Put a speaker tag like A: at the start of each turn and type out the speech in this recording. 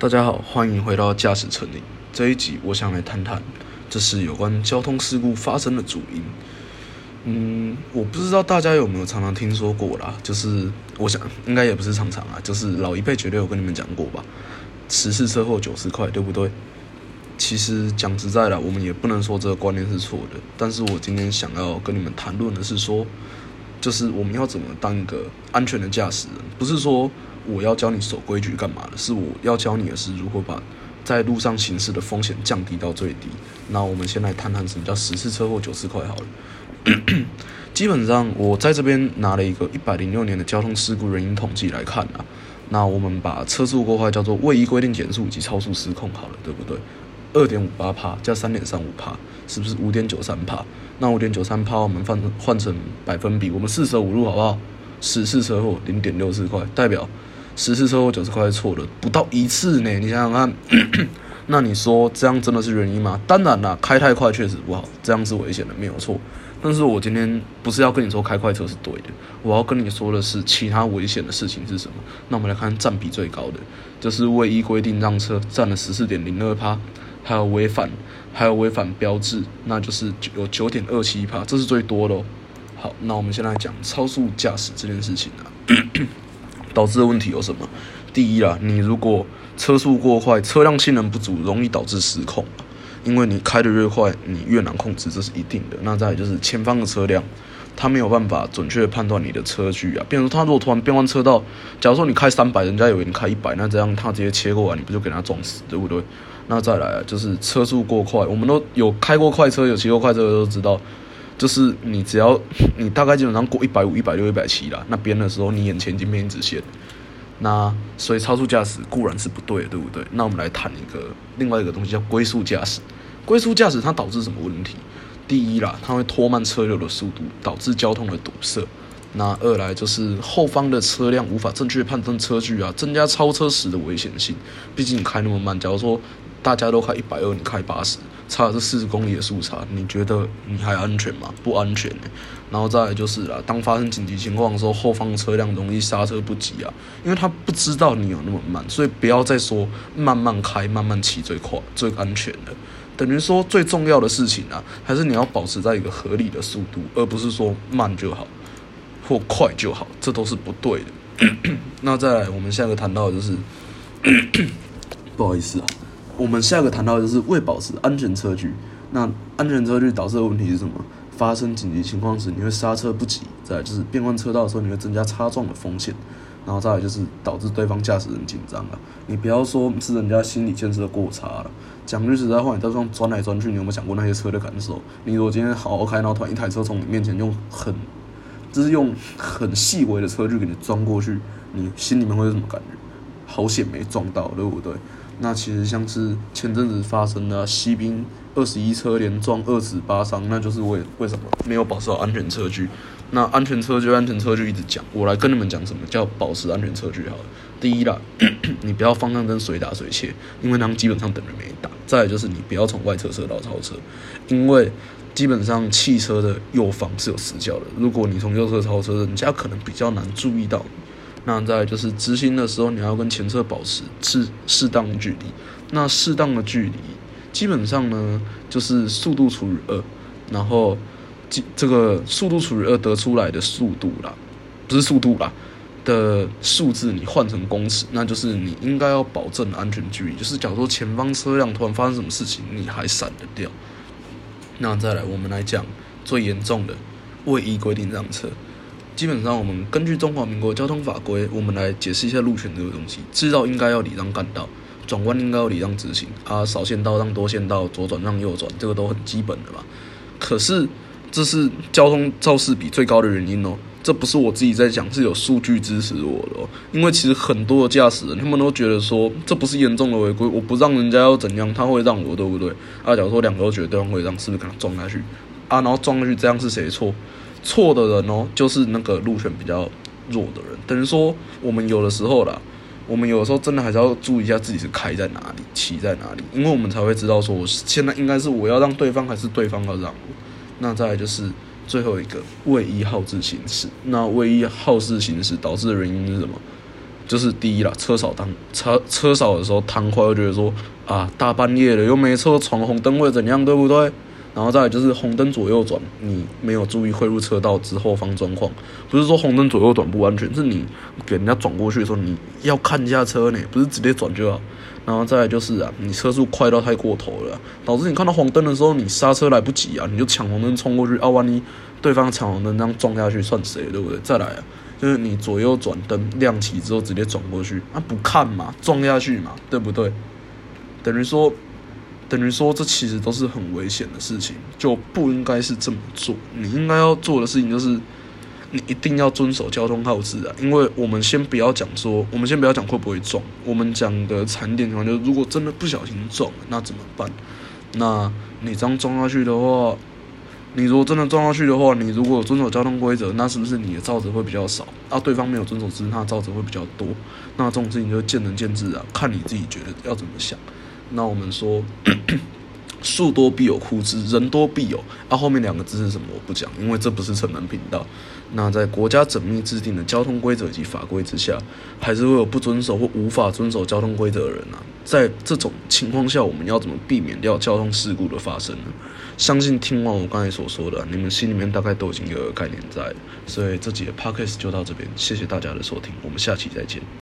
A: 大家好，欢迎回到驾驶城里。这一集我想来谈谈，这是有关交通事故发生的主因。嗯，我不知道大家有没有常常听说过啦，就是我想应该也不是常常啊，就是老一辈绝对有跟你们讲过吧。十次车祸九十块，对不对？其实讲实在的，我们也不能说这个观念是错的。但是我今天想要跟你们谈论的是说，就是我们要怎么当一个安全的驾驶人，不是说。我要教你守规矩干嘛的？是我要教你的是如何把在路上行驶的风险降低到最低。那我们先来谈谈什么叫十次车祸九次快好了。基本上我在这边拿了一个一百零六年的交通事故原因统计来看啊，那我们把车速过快叫做未依规定减速以及超速失控好了，对不对？二点五八帕加三点三五帕，是不是五点九三帕？那五点九三帕我们换换成百分比，我们四舍五入好不好？十次车祸零点六四块，代表。十次车祸九十块是错的，不到一次呢。你想想看，那你说这样真的是原因吗？当然啦，开太快确实不好，这样是危险的，没有错。但是我今天不是要跟你说开快车是对的，我要跟你说的是其他危险的事情是什么。那我们来看占比最高的，就是未依规定让车占了十四点零二趴，还有违反，还有违反标志，那就是有九点二七趴，这是最多的。好，那我们先来讲超速驾驶这件事情啊。导致的问题有什么？第一啦，你如果车速过快，车辆性能不足，容易导致失控。因为你开的越快，你越难控制，这是一定的。那再就是前方的车辆，它没有办法准确判断你的车距啊。比如说，他如果突然变换车道，假如说你开三百，人家以为你开一百，那这样他直接切过来，你不就给他撞死，对不对？那再来就是车速过快，我们都有开过快车，有骑过快车的都知道。就是你只要你大概基本上过一百五、一百六、一百七啦，那边的时候你眼前已经变直线，那所以超速驾驶固然是不对，对不对？那我们来谈一个另外一个东西叫龟速驾驶。龟速驾驶它导致什么问题？第一啦，它会拖慢车流的速度，导致交通的堵塞。那二来就是后方的车辆无法正确判断车距啊，增加超车时的危险性。毕竟你开那么慢，假如说大家都开一百二，你开八十。差的是四十公里的速差，你觉得你还安全吗？不安全。然后再来就是啦，当发生紧急情况的时候，后方车辆容易刹车不及啊，因为他不知道你有那么慢，所以不要再说慢慢开、慢慢骑最快、最安全的。等于说最重要的事情啊，还是你要保持在一个合理的速度，而不是说慢就好或快就好，这都是不对的。那再来，我们下一个谈到的就是，不好意思啊。我们下个谈到就是为保持安全车距，那安全车距导致的问题是什么？发生紧急情况时，你会刹车不及；再就是变换车道的时候，你会增加擦撞的风险；然后再来就是导致对方驾驶人紧张了。你不要说是人家心理建设过差了，讲句实在话，你在路上钻来钻去，你有没有想过那些车的感受？你如果今天好好开，然后突然一台车从你面前用很，就是用很细微的车距给你撞过去，你心里面会有什么感觉？好险没撞到，对不对？那其实像是前阵子发生的西兵二十一车连撞二死八伤，那就是为为什么没有保持好安全车距？那安全车距，安全车距一直讲，我来跟你们讲什么叫保持安全车距好了。第一啦，你不要方向灯随打随切，因为他们基本上等于没打。再就是你不要从外侧车道超车，因为基本上汽车的右方是有死角的，如果你从右侧超车，人家可能比较难注意到。那再就是直行的时候，你要跟前车保持适适当距离。那适当的距离，基本上呢就是速度除以二，然后这这个速度除以二得出来的速度啦，不是速度啦的数字，你换成公尺，那就是你应该要保证安全距离。就是假如说前方车辆突然发生什么事情，你还闪得掉。那再来，我们来讲最严重的未依规定让车。基本上，我们根据中华民国交通法规，我们来解释一下路权这个东西。知道应该要礼让干道，转弯应该要礼让直行啊，少线道让多线道，左转让右转，这个都很基本的嘛。可是，这是交通肇事比最高的原因哦。这不是我自己在讲，是有数据支持我的哦。因为其实很多的驾驶人，他们都觉得说，这不是严重的违规，我不让人家要怎样，他会让我，对不对？啊，假如说两个都觉得对方会让，是不是可能撞下去？啊，然后撞下去，这样是谁错？错的人哦，就是那个路权比较弱的人。等于说，我们有的时候啦，我们有的时候真的还是要注意一下自己是开在哪里，骑在哪里，因为我们才会知道说，我现在应该是我要让对方，还是对方要让我。那再来就是最后一个，位一好自行驶。那位一好自行驶导致的原因是什么？就是第一啦，车少当车车少的时候贪快，会觉得说啊，大半夜的又没车，闯红灯会怎样，对不对？然后再来就是红灯左右转，你没有注意汇入车道之后方状况，不是说红灯左右转不安全，是你给人家转过去的时候，你要看一下车呢，不是直接转就好。然后再来就是啊，你车速快到太过头了，导致你看到红灯的时候，你刹车来不及啊，你就抢红灯冲过去，啊，万一对方抢红灯这样撞下去，算谁对不对？再来啊。就是你左右转灯亮起之后直接转过去，啊不看嘛，撞下去嘛，对不对？等于说，等于说这其实都是很危险的事情，就不应该是这么做。你应该要做的事情就是，你一定要遵守交通号志啊。因为我们先不要讲说，我们先不要讲会不会撞，我们讲的惨点情况就是，如果真的不小心撞，那怎么办？那你这样撞下去的话。你如果真的撞下去的话，你如果遵守交通规则，那是不是你的造责会比较少？啊，对方没有遵守，只是他造责会比较多。那这种事情就见仁见智啊，看你自己觉得要怎么想。那我们说。树多必有枯枝，人多必有。啊，后面两个字是什么？我不讲，因为这不是成人频道。那在国家缜密制定的交通规则以及法规之下，还是会有不遵守或无法遵守交通规则的人啊。在这种情况下，我们要怎么避免掉交通事故的发生呢？相信听完我刚才所说的，你们心里面大概都已经有个概念在。所以这集的 podcast 就到这边，谢谢大家的收听，我们下期再见。